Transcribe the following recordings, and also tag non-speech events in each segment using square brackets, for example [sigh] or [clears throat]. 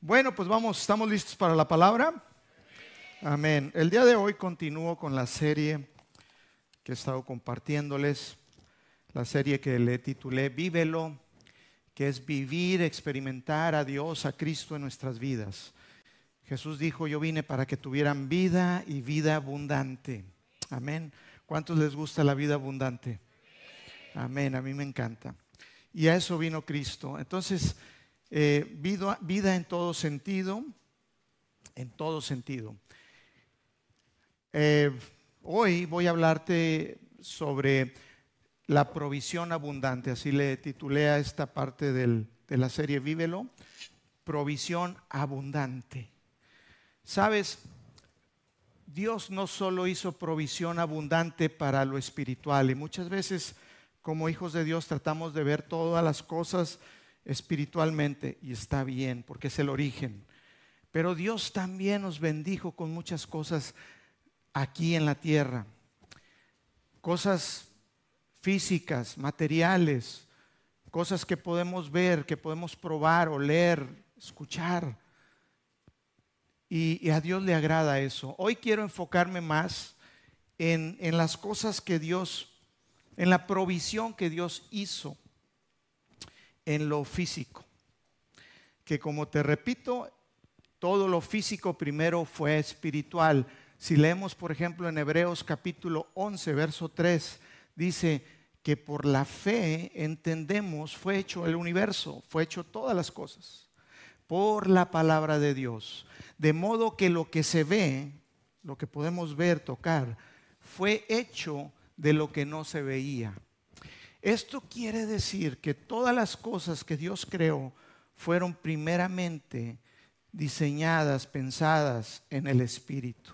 Bueno, pues vamos, ¿estamos listos para la palabra? Amén. El día de hoy continúo con la serie que he estado compartiéndoles, la serie que le titulé Vívelo, que es vivir, experimentar a Dios, a Cristo en nuestras vidas. Jesús dijo, yo vine para que tuvieran vida y vida abundante. Amén. ¿Cuántos les gusta la vida abundante? Amén, a mí me encanta. Y a eso vino Cristo. Entonces, eh, vida, en todo sentido, en todo sentido. Eh, hoy voy a hablarte sobre la provisión abundante, así le titulé a esta parte de la serie Vívelo, provisión abundante. Sabes, Dios no solo hizo provisión abundante para lo espiritual y muchas veces como hijos de Dios tratamos de ver todas las cosas espiritualmente y está bien porque es el origen. Pero Dios también nos bendijo con muchas cosas aquí en la tierra. Cosas físicas, materiales, cosas que podemos ver, que podemos probar, oler, escuchar. Y, a Dios le agrada eso. Hoy quiero enfocarme más en, en las cosas que Dios, en la provisión que Dios hizo en lo físico. Que como te repito, todo lo físico primero fue espiritual. Si leemos, por ejemplo, en Hebreos capítulo 11, verso 3, dice que por la fe entendemos, fue hecho el universo, fue hecho todas las cosas, por la palabra de Dios. De modo que lo que se ve, lo que podemos ver, tocar, fue hecho de lo que no se veía. Esto quiere decir que todas las cosas que Dios creó fueron primeramente diseñadas, pensadas en el Espíritu.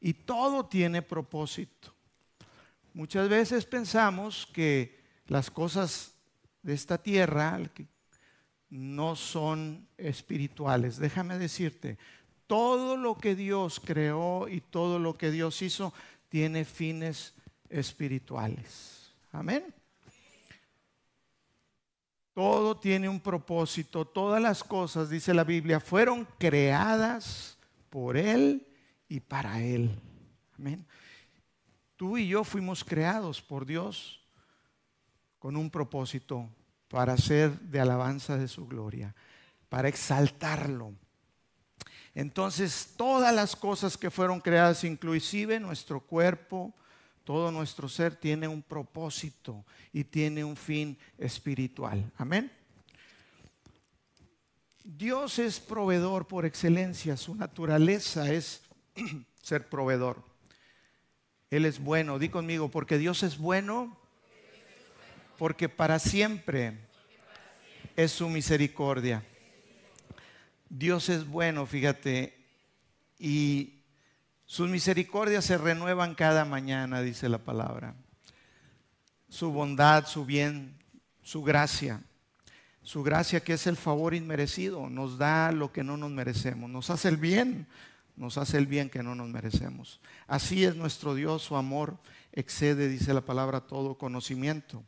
Y todo tiene propósito. Muchas veces pensamos que las cosas de esta tierra no son espirituales. Déjame decirte, todo lo que Dios creó y todo lo que Dios hizo tiene fines espirituales. Amén. Todo tiene un propósito, todas las cosas, dice la Biblia, fueron creadas por Él y para Él. Amén. Tú y yo fuimos creados por Dios con un propósito para ser de alabanza de su gloria, para exaltarlo. Entonces, todas las cosas que fueron creadas, inclusive nuestro cuerpo, todo nuestro ser tiene un propósito y tiene un fin espiritual. Amén. Dios es proveedor por excelencia, su naturaleza es [clears throat] ser proveedor. Él es bueno, di conmigo, porque Dios es bueno, porque para siempre es su misericordia. Dios es bueno, fíjate, y sus misericordias se renuevan cada mañana, dice la palabra. Su bondad, su bien, su gracia. Su gracia que es el favor inmerecido, nos da lo que no nos merecemos, nos hace el bien, nos hace el bien que no nos merecemos. Así es nuestro Dios, su amor excede, dice la palabra, todo conocimiento.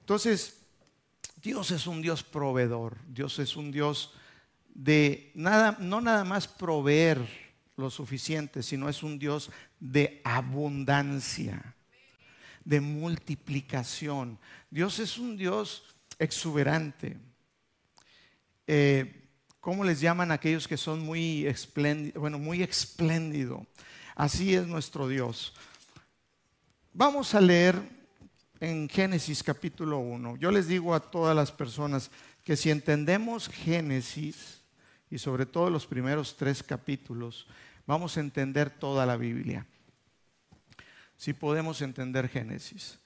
Entonces, Dios es un Dios proveedor, Dios es un Dios de nada, no nada más proveer lo suficiente, sino es un Dios de abundancia, de multiplicación. Dios es un Dios exuberante. Eh, ¿Cómo les llaman aquellos que son muy espléndidos? Bueno, muy espléndido. Así es nuestro Dios. Vamos a leer en Génesis capítulo 1. Yo les digo a todas las personas que si entendemos Génesis, y sobre todo los primeros tres capítulos, vamos a entender toda la Biblia. Si podemos entender Génesis.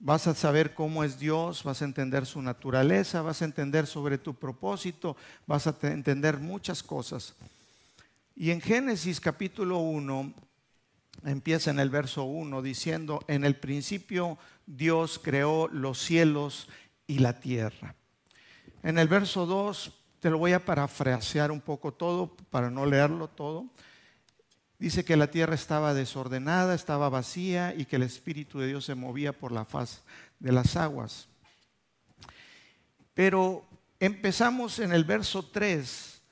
Vas a saber cómo es Dios, vas a entender su naturaleza, vas a entender sobre tu propósito, vas a entender muchas cosas. Y en Génesis capítulo 1, empieza en el verso 1 diciendo, en el principio Dios creó los cielos y la tierra. En el verso 2, te lo voy a parafrasear un poco todo para no leerlo todo. Dice que la tierra estaba desordenada, estaba vacía y que el Espíritu de Dios se movía por la faz de las aguas. Pero empezamos en el verso 3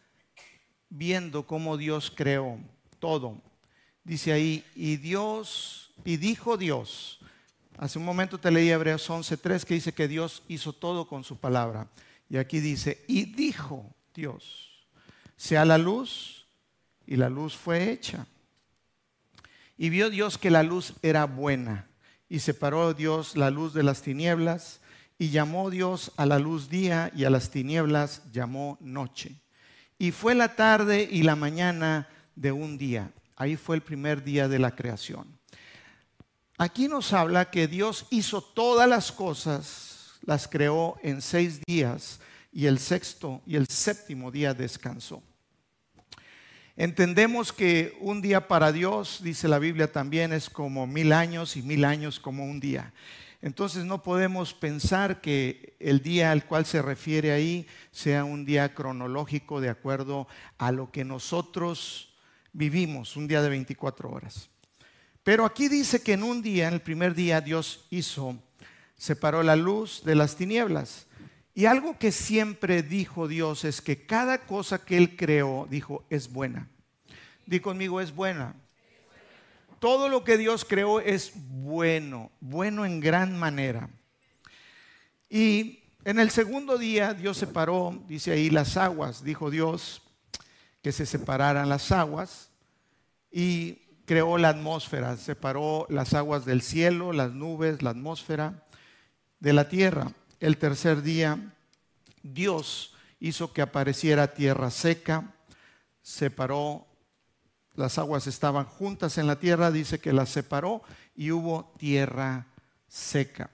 viendo cómo Dios creó todo. Dice ahí, y Dios, y dijo Dios. Hace un momento te leí Hebreos 11.3 que dice que Dios hizo todo con su palabra. Y aquí dice, y dijo Dios, sea la luz, y la luz fue hecha. Y vio Dios que la luz era buena, y separó Dios la luz de las tinieblas, y llamó Dios a la luz día, y a las tinieblas llamó noche. Y fue la tarde y la mañana de un día. Ahí fue el primer día de la creación. Aquí nos habla que Dios hizo todas las cosas, las creó en seis días y el sexto y el séptimo día descansó. Entendemos que un día para Dios, dice la Biblia también, es como mil años y mil años como un día. Entonces no podemos pensar que el día al cual se refiere ahí sea un día cronológico de acuerdo a lo que nosotros vivimos, un día de 24 horas. Pero aquí dice que en un día, en el primer día, Dios hizo, separó la luz de las tinieblas. Y algo que siempre dijo Dios es que cada cosa que Él creó, dijo, es buena. Di conmigo, es buena. Todo lo que Dios creó es bueno, bueno en gran manera. Y en el segundo día Dios separó, dice ahí, las aguas. Dijo Dios que se separaran las aguas y creó la atmósfera, separó las aguas del cielo, las nubes, la atmósfera de la tierra. El tercer día Dios hizo que apareciera tierra seca, separó las aguas estaban juntas en la tierra, dice que las separó y hubo tierra seca.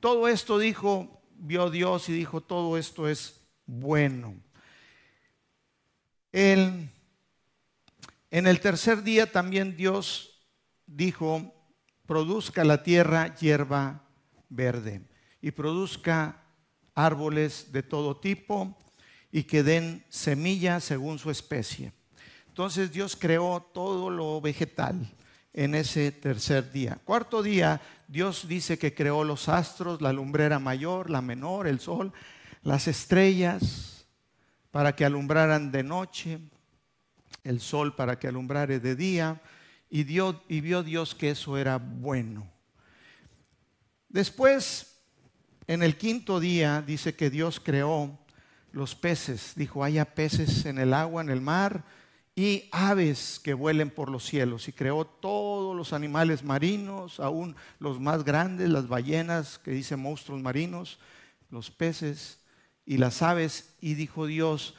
Todo esto dijo, vio Dios y dijo, todo esto es bueno. en el tercer día también Dios dijo, produzca la tierra hierba verde y produzca árboles de todo tipo y que den semilla según su especie. Entonces Dios creó todo lo vegetal en ese tercer día. Cuarto día, Dios dice que creó los astros, la lumbrera mayor, la menor, el sol, las estrellas, para que alumbraran de noche, el sol para que alumbrare de día, y, y vio Dios que eso era bueno. Después, en el quinto día, dice que Dios creó los peces. Dijo, haya peces en el agua, en el mar, y aves que vuelen por los cielos. Y creó todos los animales marinos, aún los más grandes, las ballenas, que dice monstruos marinos, los peces y las aves. Y dijo Dios,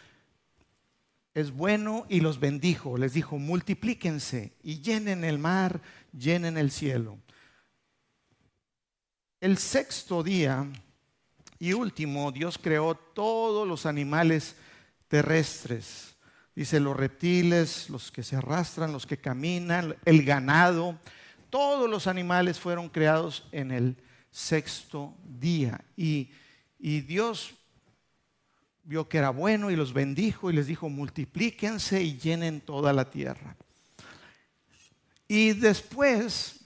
es bueno y los bendijo. Les dijo, multiplíquense y llenen el mar, llenen el cielo. El sexto día y último, Dios creó todos los animales terrestres Dice los reptiles, los que se arrastran, los que caminan, el ganado. Todos los animales fueron creados en el sexto día. Y, y Dios vio que era bueno y los bendijo y les dijo, multiplíquense y llenen toda la tierra. Y después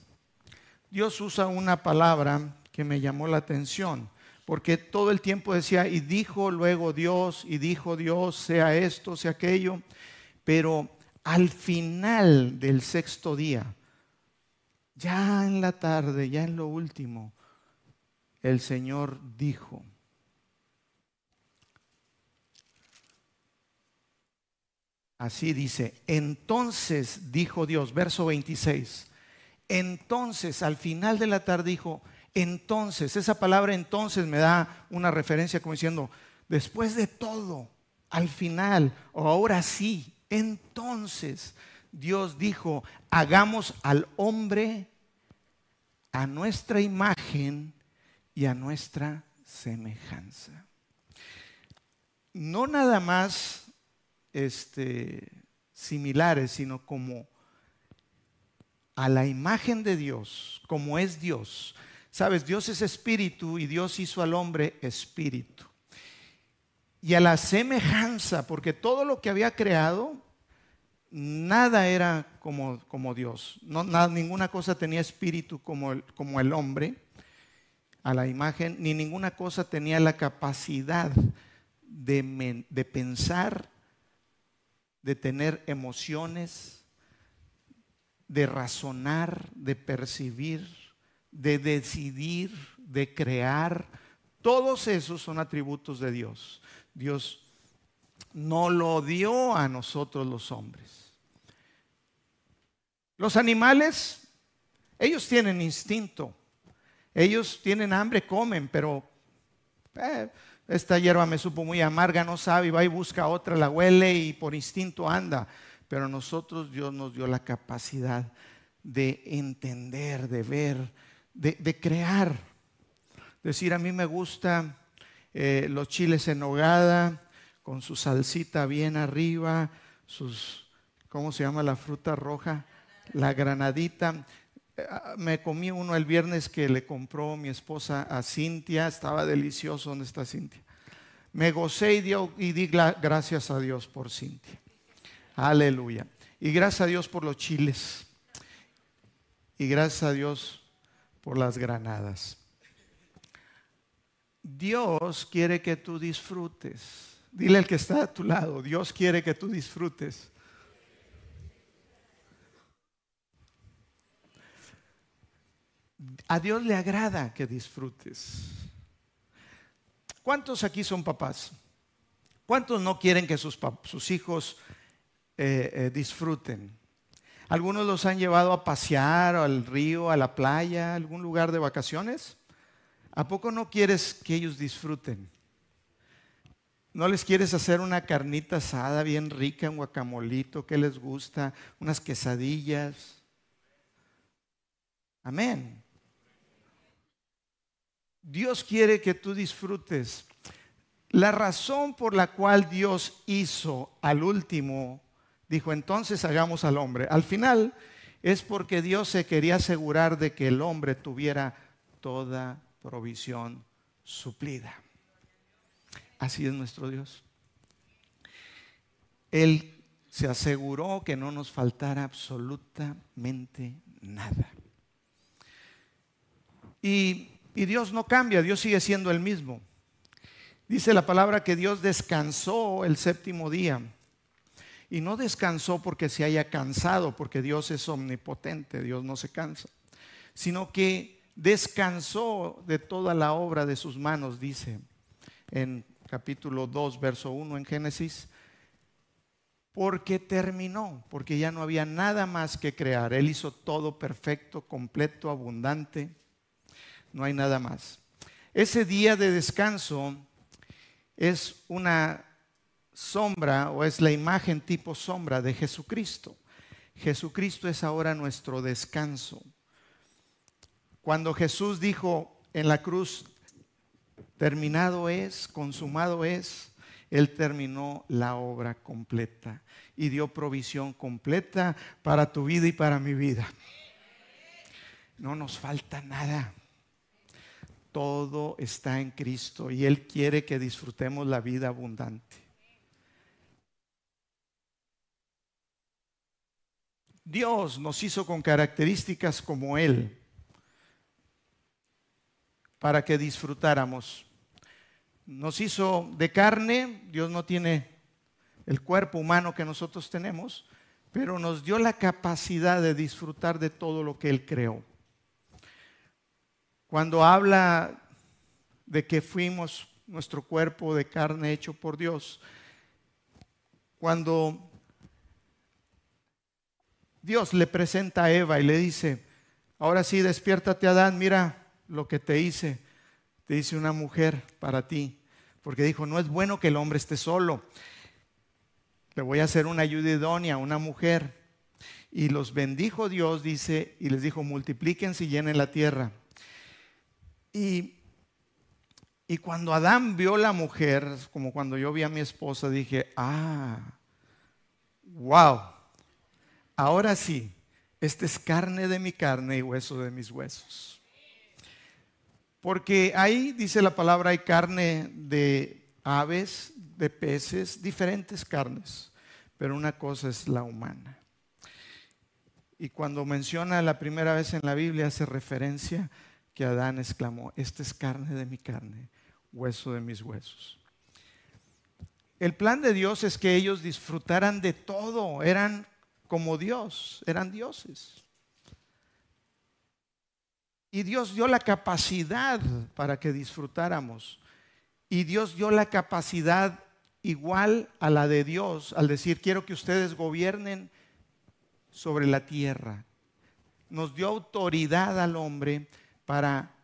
Dios usa una palabra que me llamó la atención porque todo el tiempo decía, y dijo luego Dios, y dijo Dios, sea esto, sea aquello, pero al final del sexto día, ya en la tarde, ya en lo último, el Señor dijo, Así dice, entonces dijo Dios, verso 26, entonces al final de la tarde dijo, entonces, esa palabra entonces me da una referencia como diciendo, después de todo, al final, o ahora sí, entonces Dios dijo, hagamos al hombre a nuestra imagen y a nuestra semejanza. No nada más este, similares, sino como a la imagen de Dios, como es Dios. Sabes, Dios es espíritu y Dios hizo al hombre espíritu. Y a la semejanza, porque todo lo que había creado, nada era como, como Dios. Nada, ninguna cosa tenía espíritu como el, como el hombre, a la imagen, ni ninguna cosa tenía la capacidad de, de pensar de tener emociones, de razonar, de percibir, de decidir, de crear. Todos esos son atributos de Dios. Dios no lo dio a nosotros los hombres. Los animales, ellos tienen instinto. Ellos tienen hambre, comen, pero eh, esta hierba me supo muy amarga, no sabe, y va y busca otra, la huele y por instinto anda. Pero nosotros Dios nos dio la capacidad de entender, de ver, de, crear. Decir, a mí me gusta eh, los chiles en nogada, con su salsita bien arriba, sus, ¿cómo se llama la fruta roja? La granadita. Eh, me comí uno el viernes que le compró mi esposa a Cintia, estaba delicioso. ¿Dónde está Cintia? Me gocé y, y di gracias a Dios por Cintia. Aleluya. Y gracias a Dios por los chiles. Y gracias a Dios por las granadas. Dios quiere que tú disfrutes. Dile al que está a tu lado, Dios quiere que tú disfrutes. A Dios le agrada que disfrutes. ¿Cuántos aquí son papás? ¿Cuántos no quieren que sus, hijos eh, eh, disfruten? Algunos los han llevado a pasear al río, a la playa, a algún lugar de vacaciones. ¿A poco no quieres que ellos disfruten? ¿No les quieres hacer una carnita asada bien rica, un guacamolito? ¿Qué les gusta? Unas quesadillas. Amén. Dios quiere que tú disfrutes. La razón por la cual Dios hizo al último, dijo entonces hagamos al hombre. Al final es porque Dios se quería asegurar de que el hombre tuviera toda provisión suplida. Así es nuestro Dios. Él se aseguró que no nos faltara absolutamente nada. Y, Dios no cambia, Dios sigue siendo el mismo. Dice la palabra que Dios descansó el séptimo día. Y no descansó porque se haya cansado, porque Dios es omnipotente, Dios no se cansa, sino que descansó de toda la obra de sus manos, dice en capítulo 2, verso 1 en Génesis, porque terminó, porque ya no había nada más que crear. Él hizo todo perfecto, completo, abundante, no hay nada más. Ese día de descanso es una sombra o es la imagen tipo sombra de Jesucristo. Jesucristo es ahora nuestro descanso. Cuando Jesús dijo en la cruz, terminado es, consumado es, Él terminó la obra completa y dio provisión completa para tu vida y para mi vida. No nos falta nada. Todo está en Cristo y Él quiere que disfrutemos la vida abundante. Dios nos hizo con características como Él para que disfrutáramos nos hizo de carne, Dios no tiene el cuerpo humano que nosotros tenemos, pero nos dio la capacidad de disfrutar de todo lo que Él creó. Cuando habla de que fuimos nuestro cuerpo de carne hecho por Dios, cuando Dios le presenta a Eva y le dice, ahora sí, despiértate Adán, mira lo que te hice, te hice una mujer para ti porque dijo, no es bueno que el hombre esté solo. Le voy a hacer una ayuda idónea, una mujer. Y los bendijo Dios, dice, y les dijo, multiplíquense y llenen la tierra. Y, y cuando Adán vio la mujer, como cuando yo vi a mi esposa, dije, ah, wow, ahora sí, esta es carne de mi carne y hueso de mis huesos. Porque ahí dice la palabra, hay carne de aves, de peces, diferentes carnes, pero una cosa es la humana. Y cuando menciona la primera vez en la Biblia hace referencia que Adán exclamó, esta es carne de mi carne, hueso de mis huesos. el plan de Dios es que ellos disfrutaran de todo, eran como Dios, eran dioses. Y Dios dio la capacidad para que disfrutáramos. Y Dios dio la capacidad igual a la de Dios al decir, quiero que ustedes gobiernen sobre la tierra. Nos dio autoridad al hombre para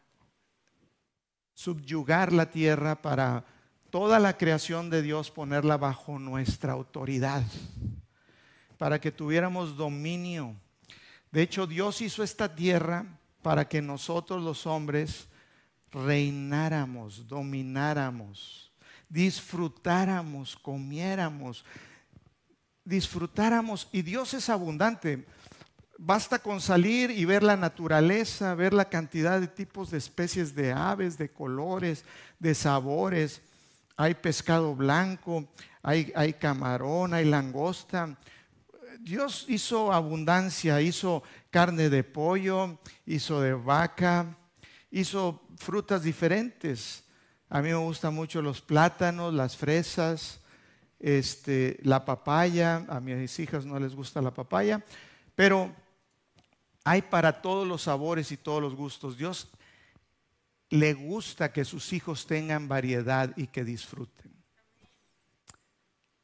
subyugar la tierra, para toda la creación de Dios ponerla bajo nuestra autoridad, para que tuviéramos dominio. De hecho, Dios hizo esta tierra para que nosotros los hombres reináramos, domináramos, disfrutáramos, comiéramos, disfrutáramos. Y Dios es abundante. Basta con salir y ver la naturaleza, ver la cantidad de tipos de especies de aves, de colores, de sabores. Hay pescado blanco, hay, camarón, hay langosta. Dios hizo abundancia, hizo carne de pollo, hizo de vaca, hizo frutas diferentes. A mí me gustan mucho los plátanos, las fresas, este, la papaya. A mis hijas no les gusta la papaya, pero hay para todos los sabores y todos los gustos. Dios le gusta que sus hijos tengan variedad y que disfruten.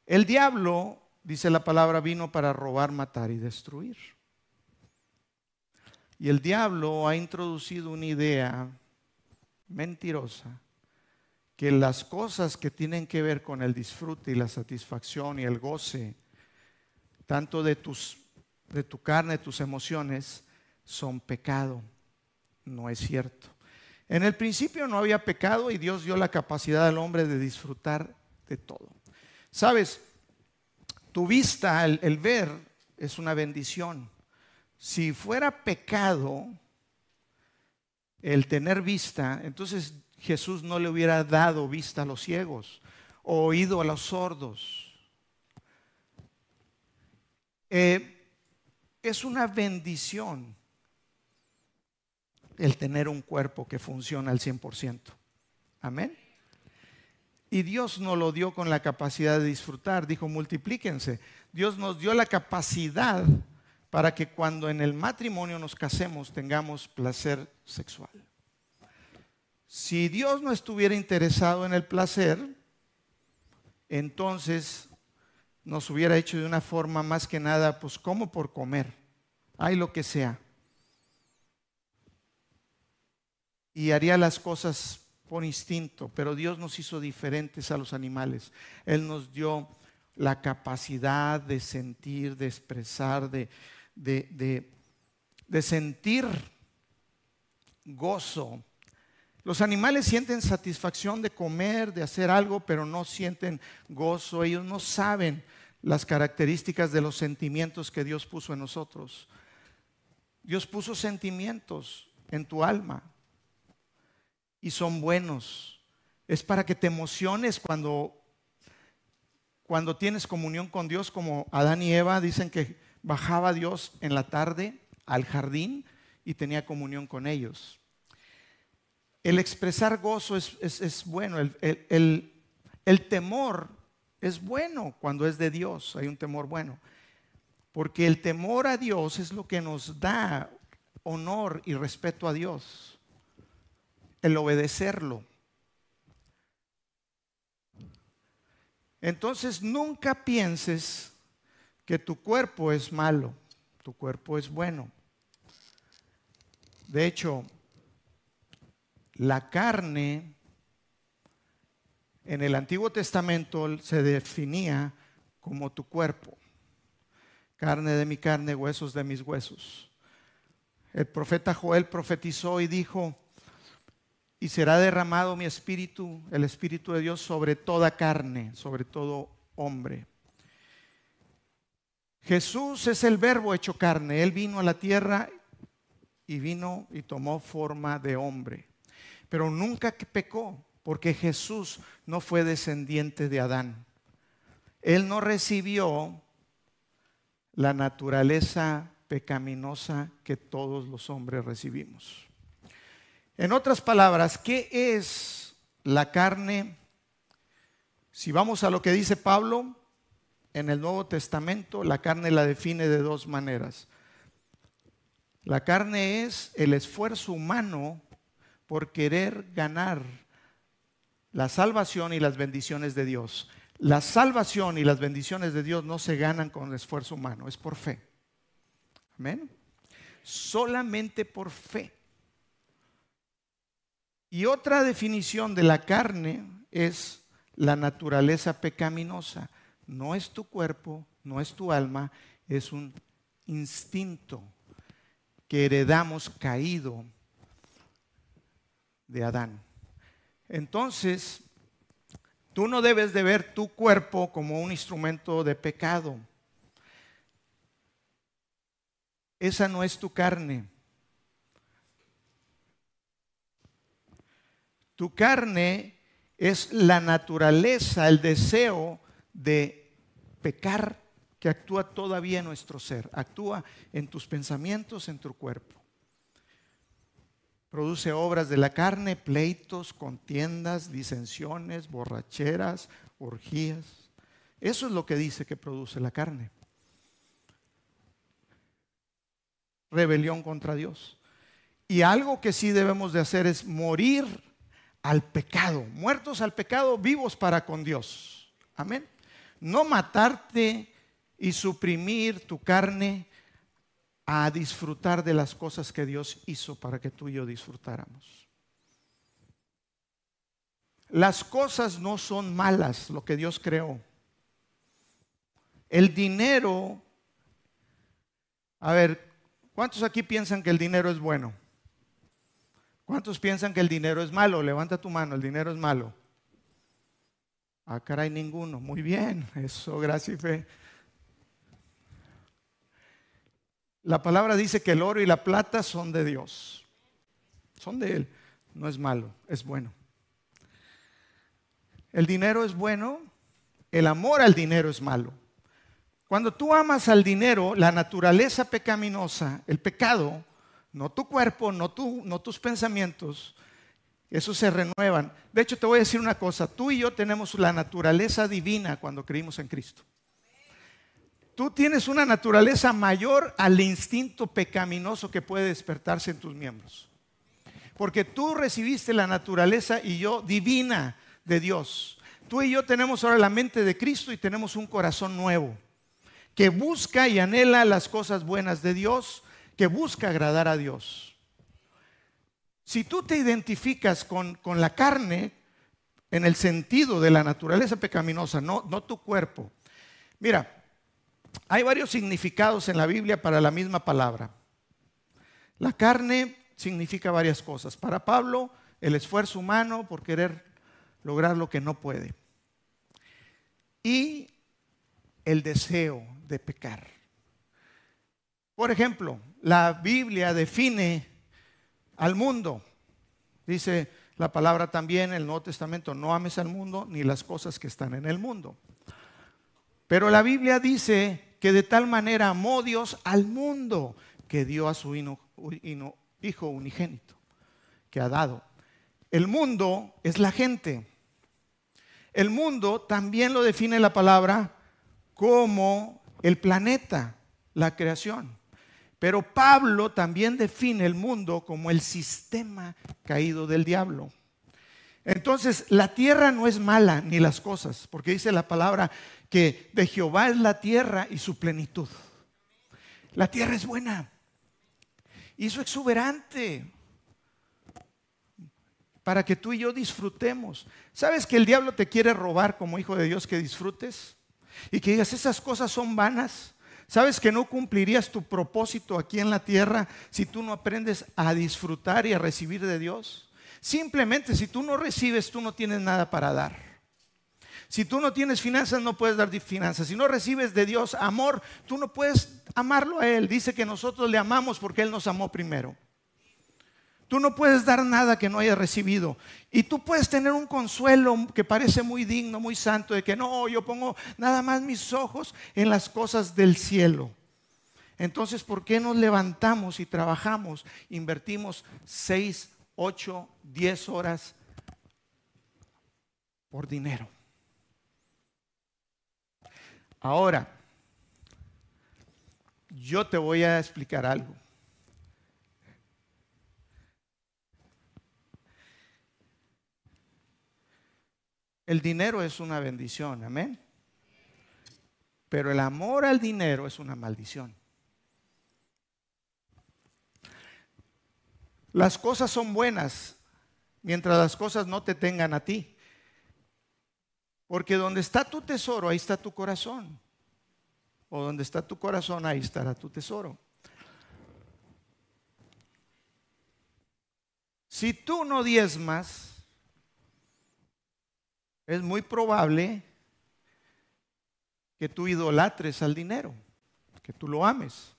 El diablo, dice la palabra, vino para robar, matar y destruir. Y el diablo ha introducido una idea mentirosa que las cosas que tienen que ver con el disfrute y la satisfacción y el goce, tanto de, tus, de tu carne, tus emociones, son pecado. No es cierto. En el principio no había pecado y Dios dio la capacidad al hombre de disfrutar de todo. Sabes, tu vista, el ver, es una bendición si fuera pecado el tener vista, entonces Jesús no le hubiera dado vista a los ciegos o oído a los sordos. Eh, es una bendición el tener un cuerpo que funciona al 100%. Amén. Y Dios nos lo dio con la capacidad de disfrutar. Dijo, multiplíquense. Dios nos dio la capacidad para que cuando en el matrimonio nos casemos tengamos placer sexual. Si Dios no estuviera interesado en el placer, entonces nos hubiera hecho de una forma más que nada, pues como por comer, hay lo que sea. Y haría las cosas por instinto, pero Dios nos hizo diferentes a los animales. Él nos dio la capacidad de sentir, de expresar, de, de, sentir gozo. Los animales sienten satisfacción de comer, de hacer algo, pero no sienten gozo. Ellos no saben las características de los sentimientos que Dios puso en nosotros. Dios puso sentimientos en tu alma y son buenos. Es para que te emociones cuando, cuando tienes comunión con Dios, como Adán y Eva dicen que bajaba Dios en la tarde al jardín y tenía comunión con ellos. El expresar gozo es, bueno, el, el temor es bueno cuando es de Dios, hay un temor bueno, porque el temor a Dios es lo que nos da honor y respeto a Dios, el obedecerlo. Entonces nunca pienses que tu cuerpo es malo, tu cuerpo es bueno. De hecho, la carne en el Antiguo Testamento se definía como tu cuerpo. Carne de mi carne, huesos de mis huesos. El profeta Joel profetizó y dijo, y será derramado mi espíritu, el espíritu de Dios, sobre toda carne, sobre todo hombre. Jesús es el verbo hecho carne. Él vino a la tierra y vino y tomó forma de hombre. Pero nunca pecó, porque Jesús no fue descendiente de Adán. Él no recibió la naturaleza pecaminosa que todos los hombres recibimos. En otras palabras, ¿qué es la carne Si vamos a lo que dice Pablo en el Nuevo Testamento, la carne la define de dos maneras. La carne es el esfuerzo humano por querer ganar la salvación y las bendiciones de Dios. La salvación y las bendiciones de Dios no se ganan con esfuerzo humano, es por fe. Amén. Solamente por fe. Y otra definición de la carne es la naturaleza pecaminosa. No es tu cuerpo, no es tu alma, es un instinto que heredamos caído de Adán. Entonces, tú no debes de ver tu cuerpo como un instrumento de pecado. Esa no es tu carne. Tu carne es la naturaleza, el deseo de pecar que actúa todavía en nuestro ser, actúa en tus pensamientos, en tu cuerpo. Produce obras de la carne, pleitos, contiendas, disensiones, borracheras, orgías. Eso es lo que dice que produce la carne. Rebelión contra Dios. Y algo que sí debemos de hacer es morir al pecado. Muertos al pecado, vivos para con Dios. Amén. No matarte y suprimir tu carne a disfrutar de las cosas que Dios hizo para que tú y yo disfrutáramos. Las cosas no son malas, lo que Dios creó. El dinero, a ver, ¿cuántos aquí piensan que el dinero es bueno? ¿Cuántos piensan que el dinero es malo? Levanta tu mano, el dinero es malo. Ah, caray, ninguno. Muy bien, [laughs] eso, gracias y fe. La palabra dice que el oro y la plata son de Dios. Son de Él. No es malo, es bueno. El dinero es bueno, el amor al dinero es malo. Cuando tú amas al dinero, la naturaleza pecaminosa, el pecado, no tu cuerpo, no, tus pensamientos, esos se renuevan. De hecho, te voy a decir una cosa, tú y yo tenemos la naturaleza divina cuando creímos en Cristo tú tienes una naturaleza mayor al instinto pecaminoso que puede despertarse en tus miembros. Porque tú recibiste la naturaleza y yo divina de Dios. Tú y yo tenemos ahora la mente de Cristo y tenemos un corazón nuevo que busca y anhela las cosas buenas de Dios, que busca agradar a Dios. Si tú te identificas con, con la carne en el sentido de la naturaleza pecaminosa, no, no tu cuerpo. Mira, hay varios significados en la Biblia para la misma palabra. La carne significa varias cosas. Para Pablo, el esfuerzo humano por querer lograr lo que no puede. Y el deseo de pecar. Por ejemplo, la Biblia define al mundo. Dice la palabra también en el Nuevo Testamento, no ames al mundo ni las cosas que están en el mundo. Pero la Biblia dice que de tal manera amó Dios al mundo que dio a su Hijo unigénito, que ha dado. El mundo es la gente. El mundo también lo define la palabra como el planeta, la creación. Pero Pablo también define el mundo como el sistema caído del diablo. Entonces, la tierra no es mala ni las cosas, porque dice la palabra que de Jehová es la tierra y su plenitud. La tierra es buena y su exuberante para que tú y yo disfrutemos. ¿Sabes que el diablo te quiere robar como hijo de Dios que disfrutes? Y que digas, esas cosas son vanas. ¿Sabes que no cumplirías tu propósito aquí en la tierra si tú no aprendes a disfrutar y a recibir de Dios? Simplemente si tú no recibes, tú no tienes nada para dar. Si tú no tienes finanzas, no puedes dar finanzas. Si no recibes de Dios amor, tú no puedes amarlo a Él. Dice que nosotros le amamos porque Él nos amó primero. Tú no puedes dar nada que no hayas recibido. Y tú puedes tener un consuelo que parece muy digno, muy santo, de que no, yo pongo nada más mis ojos en las cosas del cielo. Entonces, ¿por qué nos levantamos y trabajamos, invertimos seis, ocho, diez horas por dinero? Ahora, yo te voy a explicar algo. El dinero es una bendición, amén. Pero el amor al dinero es una maldición. Las cosas son buenas mientras las cosas no te tengan a ti. Porque donde está tu tesoro, ahí está tu corazón. O donde está tu corazón, ahí estará tu tesoro. Si tú no diezmas, es muy probable que tú idolatres al dinero, que tú lo ames.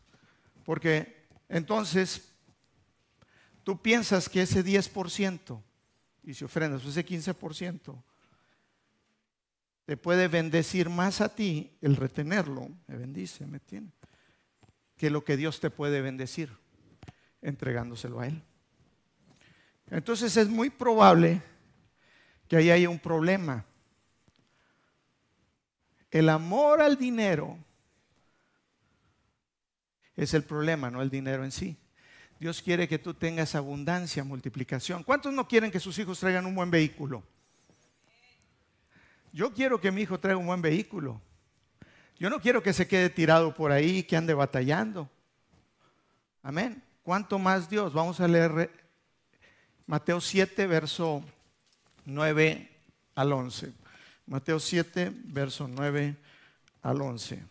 Porque entonces tú piensas que ese 10% y si ofrendas ese 15%, te puede bendecir más a ti el retenerlo, me bendice, me tiene, que lo que Dios te puede bendecir entregándoselo a Él. Entonces es muy probable que ahí haya un problema. El amor al dinero es el problema, no el dinero en sí. Dios quiere que tú tengas abundancia, multiplicación. ¿Cuántos no quieren que sus hijos traigan un buen vehículo? Yo quiero que mi hijo traiga un buen vehículo. Yo no quiero que se quede tirado por ahí, que ande batallando. Amén. ¿Cuánto más Dios? Vamos a leer Mateo 7, verso 9 al 11. Mateo 7, verso 9 al 11.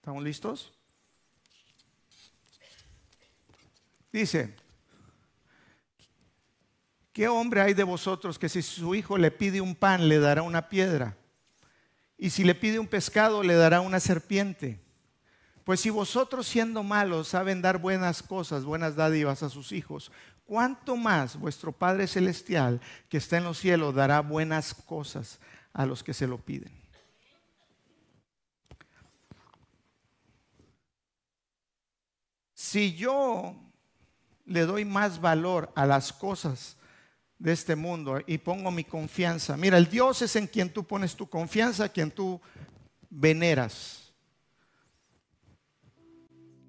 ¿Estamos listos? Dice, ¿qué hombre hay de vosotros que si su hijo le pide un pan le dará una piedra? Y si le pide un pescado le dará una serpiente. Pues si vosotros siendo malos saben dar buenas cosas, buenas dádivas a sus hijos, ¿cuánto más vuestro Padre Celestial que está en los cielos dará buenas cosas a los que se lo piden? Si yo le doy más valor a las cosas de este mundo y pongo mi confianza, mira, el Dios es en quien tú pones tu confianza, quien tú veneras.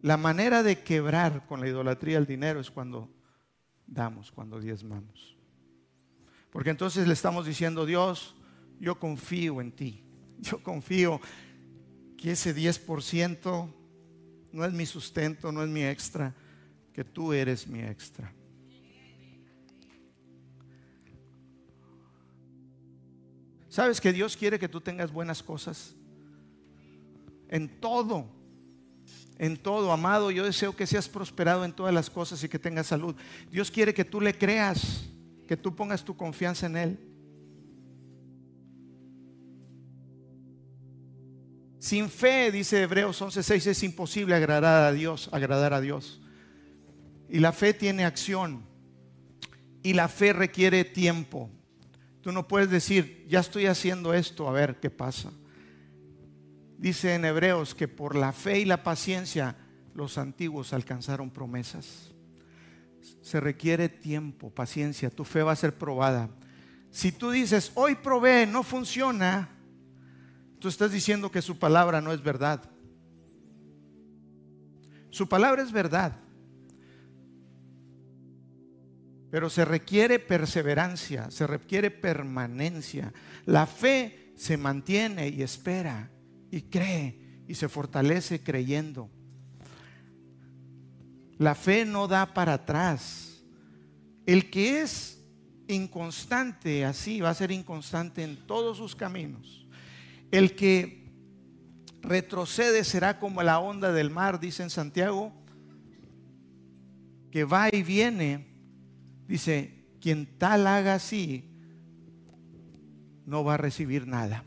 La manera de quebrar con la idolatría el dinero es cuando damos, cuando diezmamos. Porque entonces le estamos diciendo, Dios, yo confío en ti. [laughs] Yo confío que ese 10% no es mi sustento, no es mi extra, que tú eres mi extra. ¿Sabes que Dios quiere que tú tengas buenas cosas? En todo en todo, amado. Yo deseo que seas prosperado en todas las cosas y que tengas salud. Dios quiere que tú le creas, que tú pongas tu confianza en Él. Sin fe, dice Hebreos 11:6, es imposible agradar a Dios, agradar a Dios. Y la fe tiene acción. Y la fe requiere tiempo. Tú no puedes decir, ya estoy haciendo esto, a ver qué pasa dice en Hebreos que por la fe y la paciencia los antiguos alcanzaron promesas. Se requiere tiempo, paciencia, tu fe va a ser probada. Si tú dices, hoy probé, no funciona, tú estás diciendo que su palabra no es verdad. Su palabra es verdad. Pero se requiere perseverancia, se requiere permanencia. La fe se mantiene y espera y cree y se fortalece creyendo. La fe no da para atrás. El que es inconstante así va a ser inconstante en todos sus caminos. El que retrocede será como la onda del mar, dice en Santiago, que va y viene. Dice, quien tal haga así, no va a recibir nada.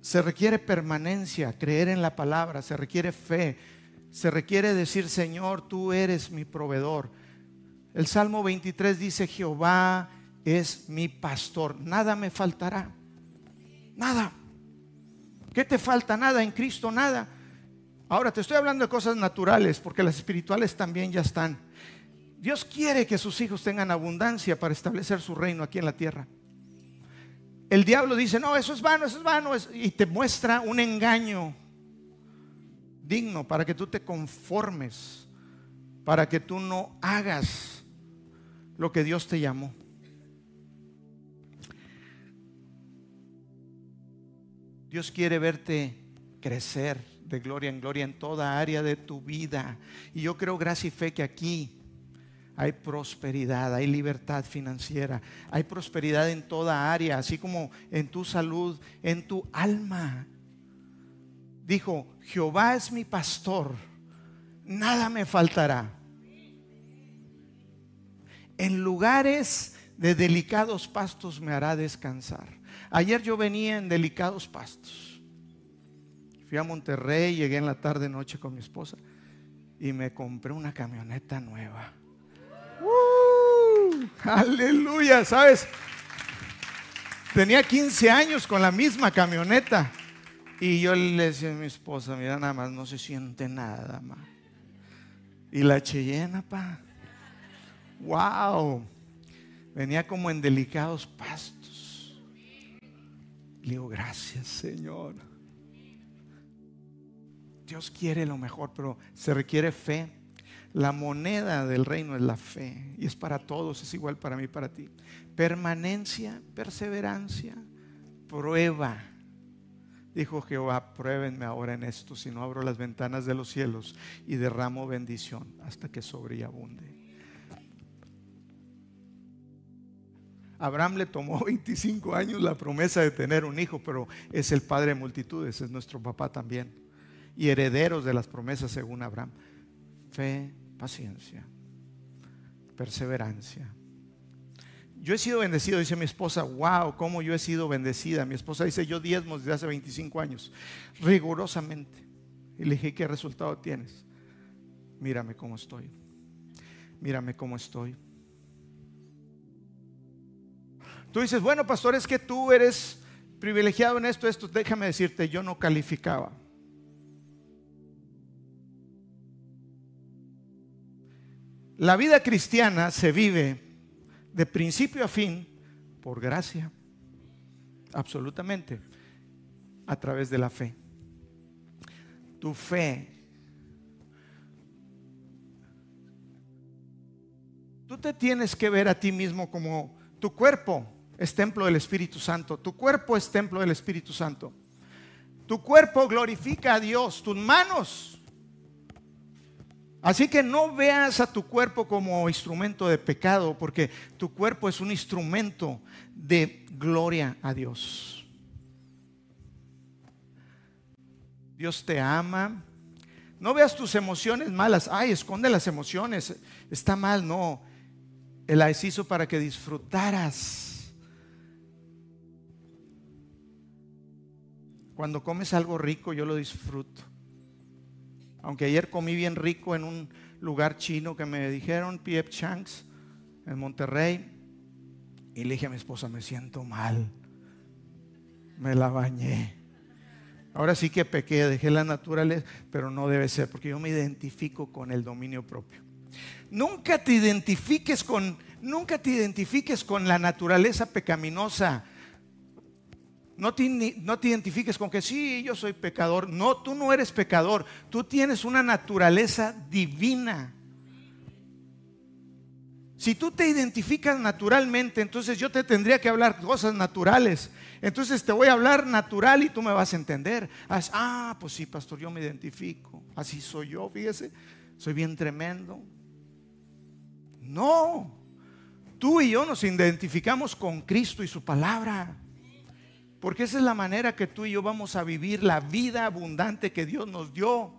Se requiere permanencia, creer en la palabra, se requiere fe, se requiere decir, Señor, tú eres mi proveedor. El Salmo 23 dice, Jehová es mi pastor, nada me faltará, nada. ¿Qué te falta? Nada, en Cristo nada. Ahora te estoy hablando de cosas naturales, porque las espirituales también ya están. Dios quiere que sus hijos tengan abundancia para establecer su reino aquí en la tierra. El diablo dice, no, eso es vano, eso es vano, y te muestra un engaño digno para que tú te conformes, para que tú no hagas lo que Dios te llamó. Dios quiere verte crecer de gloria en gloria en toda área de tu vida. Y yo creo, gracia y fe, que aquí hay prosperidad, hay libertad financiera, hay prosperidad en toda área, así como en tu salud, en tu alma. Dijo, Jehová es mi pastor, nada me faltará. En lugares de delicados pastos me hará descansar. Ayer yo venía en delicados pastos. Fui a Monterrey, llegué en la tarde noche con mi esposa y me compré una camioneta nueva. ¡Uh! aleluya, ¿sabes? Tenía 15 años con la misma camioneta. Y yo le decía a mi esposa, mira, nada más no se siente nada más. Y la Cheyenne, pa. Wow. Venía como en delicados pastos. Le digo, gracias, Señor. Dios quiere lo mejor, pero se requiere fe. La moneda del reino es la fe y es para todos, es igual para mí y para ti. Permanencia, perseverancia, prueba. Dijo Jehová, pruébenme ahora en esto, si no abro las ventanas de los cielos y derramo bendición hasta que sobreabunde. Abraham le tomó [laughs] 25 años la promesa de tener un hijo, pero es el padre de multitudes, es nuestro papá también. Y herederos de las promesas según Abraham. Fe, paciencia, perseverancia. Yo he sido bendecido, dice mi esposa, wow, cómo yo he sido bendecida. Mi esposa dice, yo diezmos desde hace 25 años, rigurosamente. Y le dije, ¿qué resultado tienes? Mírame cómo estoy. Mírame cómo estoy. Tú dices, bueno, pastor, es que tú eres privilegiado en esto, esto. Déjame decirte, yo no calificaba. La vida cristiana se vive de principio a fin por gracia, absolutamente, a través de la fe. Tu fe. Tú te tienes que ver a ti mismo como tu cuerpo es templo del Espíritu Santo, tu cuerpo es templo del Espíritu Santo. Tu cuerpo glorifica a Dios, tus manos Así que no veas a tu cuerpo como instrumento de pecado, porque tu cuerpo es un instrumento de gloria a Dios. Dios te ama. No veas tus emociones malas. Ay, esconde las emociones. Está mal, no. Él las hizo para que disfrutaras. Cuando comes algo rico, yo lo disfruto. Aunque ayer comí bien rico en un lugar chino que me dijeron, Piep Changs, en Monterrey. Y le dije a mi esposa, me siento mal. Me la bañé. Ahora sí que pequé, dejé la naturaleza, pero no debe ser, porque yo me identifico con el dominio propio. Nunca te identifiques con, nunca te identifiques con la naturaleza pecaminosa. No te, identifiques con que sí, yo soy pecador. No, tú no eres pecador. Tú tienes una naturaleza divina. Si tú te identificas naturalmente, entonces yo te tendría que hablar cosas naturales. Entonces te voy a hablar natural y tú me vas a entender. Ah, pues sí, pastor, yo me identifico. Así soy yo, fíjese. Soy bien tremendo. No. Tú y yo nos identificamos con Cristo y su palabra. Porque esa es la manera que tú y yo vamos a vivir la vida abundante que Dios nos dio.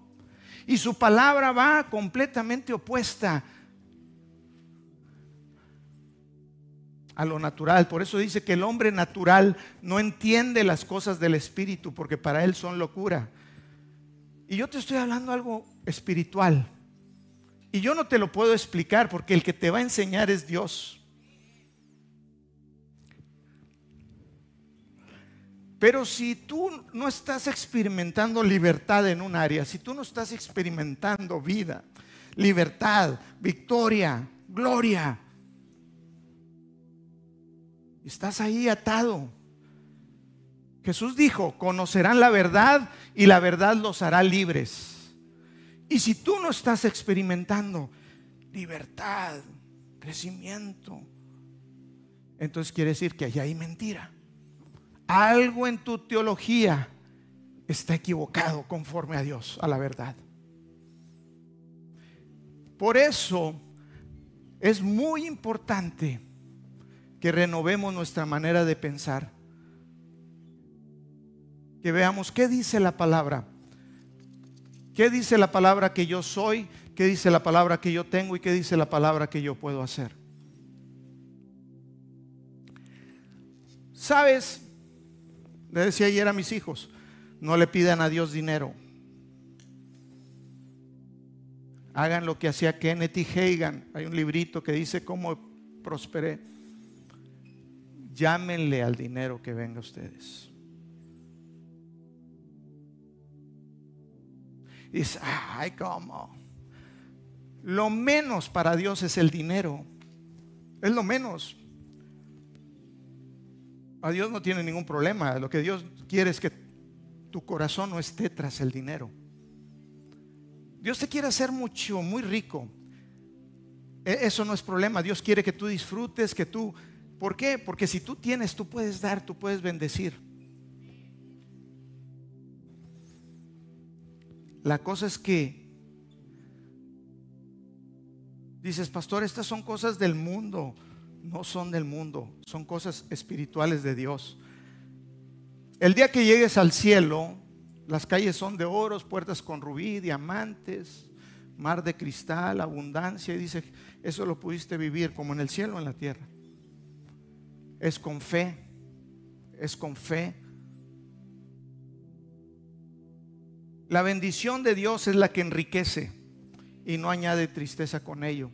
Y su palabra va completamente opuesta a lo natural. Por eso dice que el hombre natural no entiende las cosas del Espíritu porque para él son locura. Y yo te estoy hablando algo espiritual. Y yo no te lo puedo explicar porque el que te va a enseñar es Dios. Pero si tú no estás experimentando libertad en un área, si tú no estás experimentando vida, libertad, victoria, gloria, estás ahí atado, Jesús dijo, conocerán la verdad y la verdad los hará libres. Y si tú no estás experimentando libertad, crecimiento, entonces quiere decir que allá hay mentira. Algo en tu teología está equivocado conforme a Dios, a la verdad. Por eso es muy importante que renovemos nuestra manera de pensar. Que veamos qué dice la palabra. ¿Qué dice la palabra que yo soy? ¿Qué dice la palabra que yo tengo? ¿Y qué dice la palabra que yo puedo hacer? ¿Sabes? Le decía ayer a mis hijos, no le pidan a Dios dinero. Hagan lo que hacía Kenneth y Hagan. Hay un librito que dice cómo prosperé. Llámenle al dinero que venga a ustedes. Y dice, ay, ¿cómo? Lo menos para Dios es el dinero. Es lo menos. A Dios no tiene ningún problema. Lo que Dios quiere es que tu corazón no esté tras el dinero. Dios te quiere hacer mucho, muy rico. E, eso no es problema. Dios quiere que tú disfrutes, que tú... ¿Por qué? Porque si tú tienes, tú puedes dar, tú puedes bendecir. La cosa es que dices, pastor, estas son cosas del mundo. No son del mundo, son cosas espirituales de Dios. El día que llegues al cielo, las calles son de oros, puertas con rubí, diamantes, mar de cristal, abundancia. Y dice, eso lo pudiste vivir como en el cielo, en la tierra. Es con fe, es con fe. La bendición de Dios es la que enriquece y no añade tristeza con ello.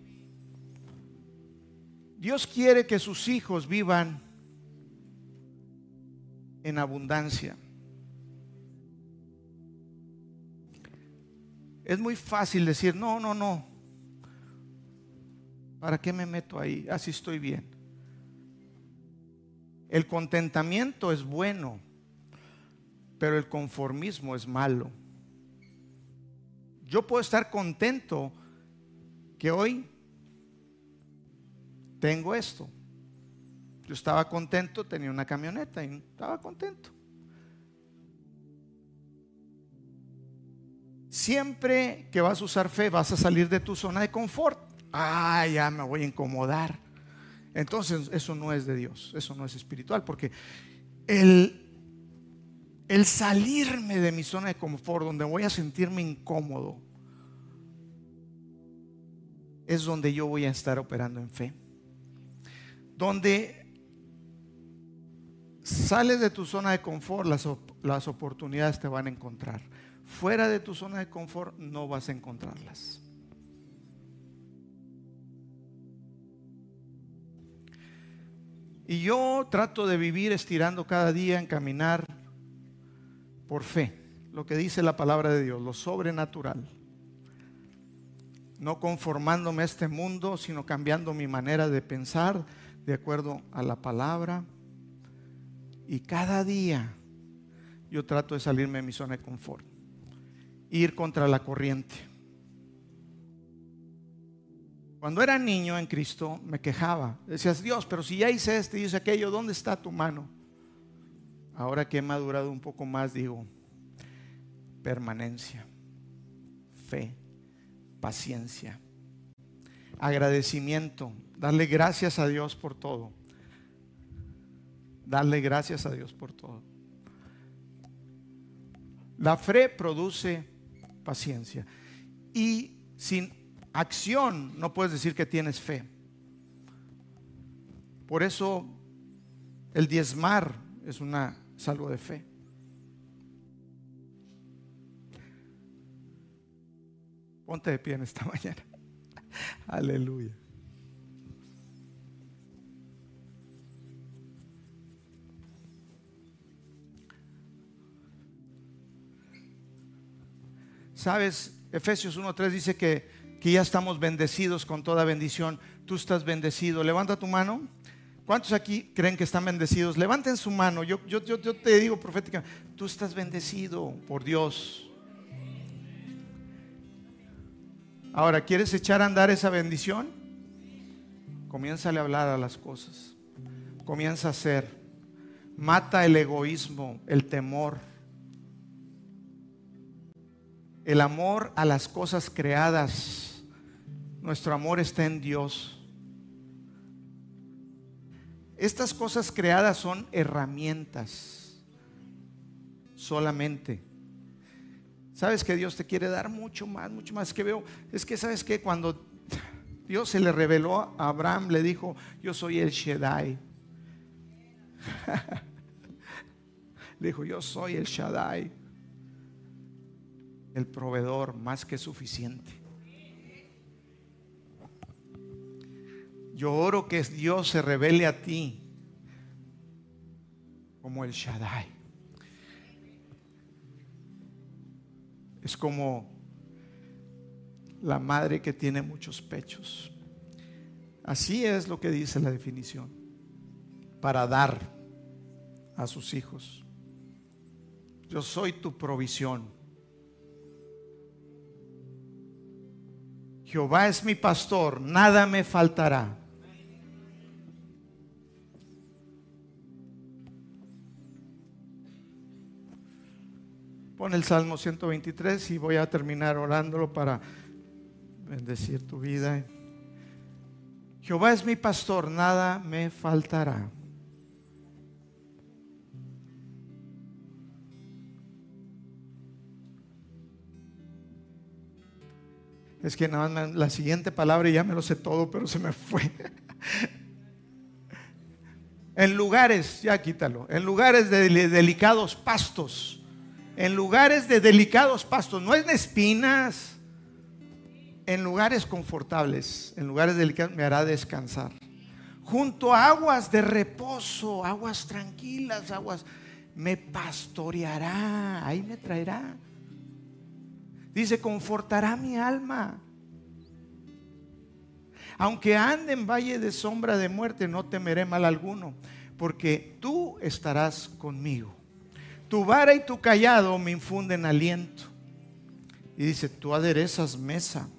Dios quiere que sus hijos vivan en abundancia. Es muy fácil decir, no, no, no. ¿Para qué me meto ahí? Así estoy bien. El contentamiento es bueno, pero el conformismo es malo. Yo puedo estar contento que hoy tengo esto. Yo estaba contento, tenía una camioneta y estaba contento. Siempre que vas a usar fe, vas a salir de tu zona de confort. Ah, ya me voy a incomodar. Entonces, eso no es de Dios, eso no es espiritual, porque el, el salirme de mi zona de confort, donde voy a sentirme incómodo, es donde yo voy a estar operando en fe. Donde sales de tu zona de confort, las, oportunidades te van a encontrar fuera de tu zona de confort no vas a encontrarlas. Y yo trato de vivir estirando cada día, en caminar por fe, lo que dice la palabra de Dios, lo sobrenatural. No conformándome a este mundo, sino cambiando mi manera de pensar de acuerdo a la palabra. Y cada día yo trato de salirme de mi zona de confort ir contra la corriente. Cuando era niño en Cristo me quejaba. Decías, Dios, pero si ya hice esto y hice aquello, ¿dónde está tu mano? Ahora que he madurado un poco más, digo, permanencia, fe, paciencia, agradecimiento, darle gracias a Dios por todo. Darle gracias a Dios por todo. La fe produce paciencia. Y sin acción no puedes decir que tienes fe. Por eso el diezmar es una salvo de fe. Ponte de pie en esta [laughs] mañana. Aleluya. Sabes, Efesios 1.3 dice que, que ya estamos bendecidos con toda bendición. Tú estás bendecido. Levanta tu mano. ¿Cuántos aquí creen que están bendecidos? Levanten su mano. Yo, yo, yo, te digo profética, tú estás bendecido por Dios. Ahora, ¿quieres echar a andar esa bendición? Comienza a hablar a las cosas. Comienza a hacer. Mata el egoísmo, el temor. El amor a las cosas creadas. Nuestro amor está en Dios. Estas cosas creadas son herramientas solamente. Sabes que Dios te quiere dar mucho más, mucho más que veo. Es que sabes que cuando Dios se le reveló a Abraham, le dijo, yo soy el Shaddai. [laughs] le dijo, yo soy el Shaddai, el proveedor más que suficiente. Yo oro que Dios se revele a ti como el Shaddai. Es como la madre que tiene muchos pechos. Así es lo que dice la definición. Para dar a sus hijos. Yo soy tu provisión. Jehová es mi pastor, nada me faltará. Pon el Salmo 123 y voy a terminar orándolo para bendecir tu vida. Jehová es mi pastor, nada me faltará. Es que nada más la siguiente palabra ya me lo sé todo, pero se me fue. [laughs] en lugares, ya quítalo, en lugares de delicados pastos en lugares de delicados pastos, no en espinas, en lugares confortables, en lugares delicados me hará descansar. Junto a aguas de reposo, aguas tranquilas, aguas, me pastoreará, ahí me traerá. Dice, confortará mi alma. Aunque ande en valle de sombra de muerte, no temeré mal alguno, porque tú estarás conmigo. Tu vara y tu callado me infunden aliento. Y dice, tú aderezas mesa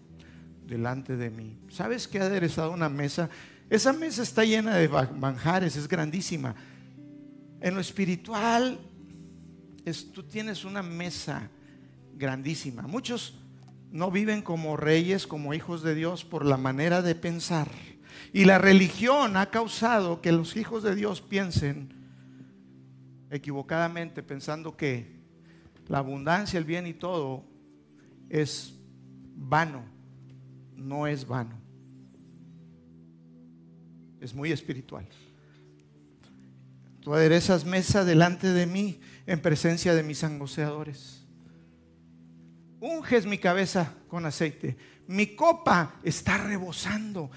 delante de mí. ¿Sabes qué ha aderezado una mesa? Esa mesa está llena de manjares, es grandísima. En lo espiritual, es, tú tienes una mesa grandísima. Muchos no viven como reyes, como hijos de Dios, por la manera de pensar. Y la religión ha causado que los hijos de Dios piensen equivocadamente pensando que la abundancia, el bien y todo es vano. No es vano. Es muy espiritual. Tú aderezas mesa delante de mí en presencia de mis angoceadores. Unges mi cabeza con aceite. Mi copa está rebosando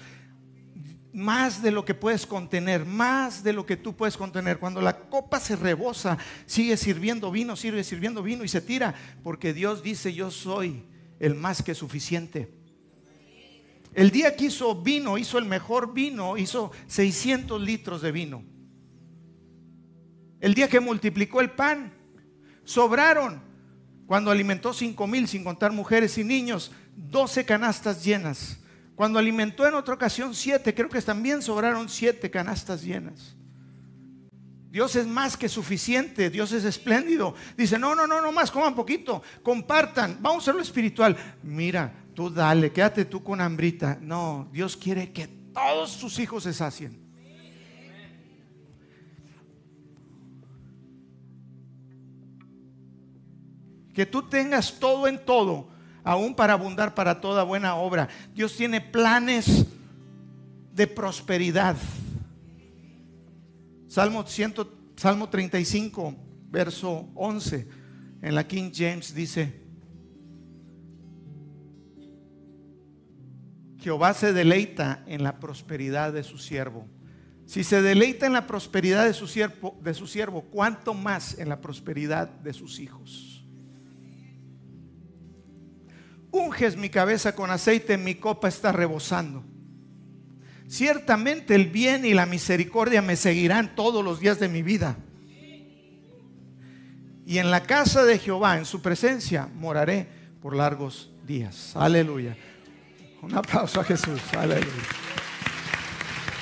más de lo que puedes contener, más de lo que tú puedes contener. Cuando la copa se rebosa, sigue sirviendo vino, sigue sirviendo vino y se tira, porque Dios dice, yo soy el más que suficiente. El día que hizo vino, hizo el mejor vino, hizo 600 litros de vino. El día que multiplicó el pan, sobraron. Cuando alimentó cinco mil, sin contar mujeres y niños, 12 canastas llenas. Cuando alimentó en otra ocasión siete, creo que también sobraron siete canastas llenas. Dios es más que suficiente, Dios es espléndido. Dice, no, no, no, no más, coman poquito, compartan, vamos a lo espiritual. Mira, tú dale, quédate tú con hambrita. No, Dios quiere que todos sus hijos se sacien. Que tú tengas todo en todo aún para abundar para toda buena obra. Dios tiene planes de prosperidad. Salmo, 100, Salmo 35, verso 11, en la King James dice, Jehová se deleita en la prosperidad de su siervo. Si se deleita en la prosperidad de su siervo, de su siervo, ¿cuánto más en la prosperidad de sus hijos? Unges mi cabeza con aceite, mi copa está rebosando. Ciertamente el bien y la misericordia me seguirán todos los días de mi vida. Y en la casa de Jehová, en su presencia, moraré por largos días. Aleluya. Un aplauso a Jesús. Aleluya.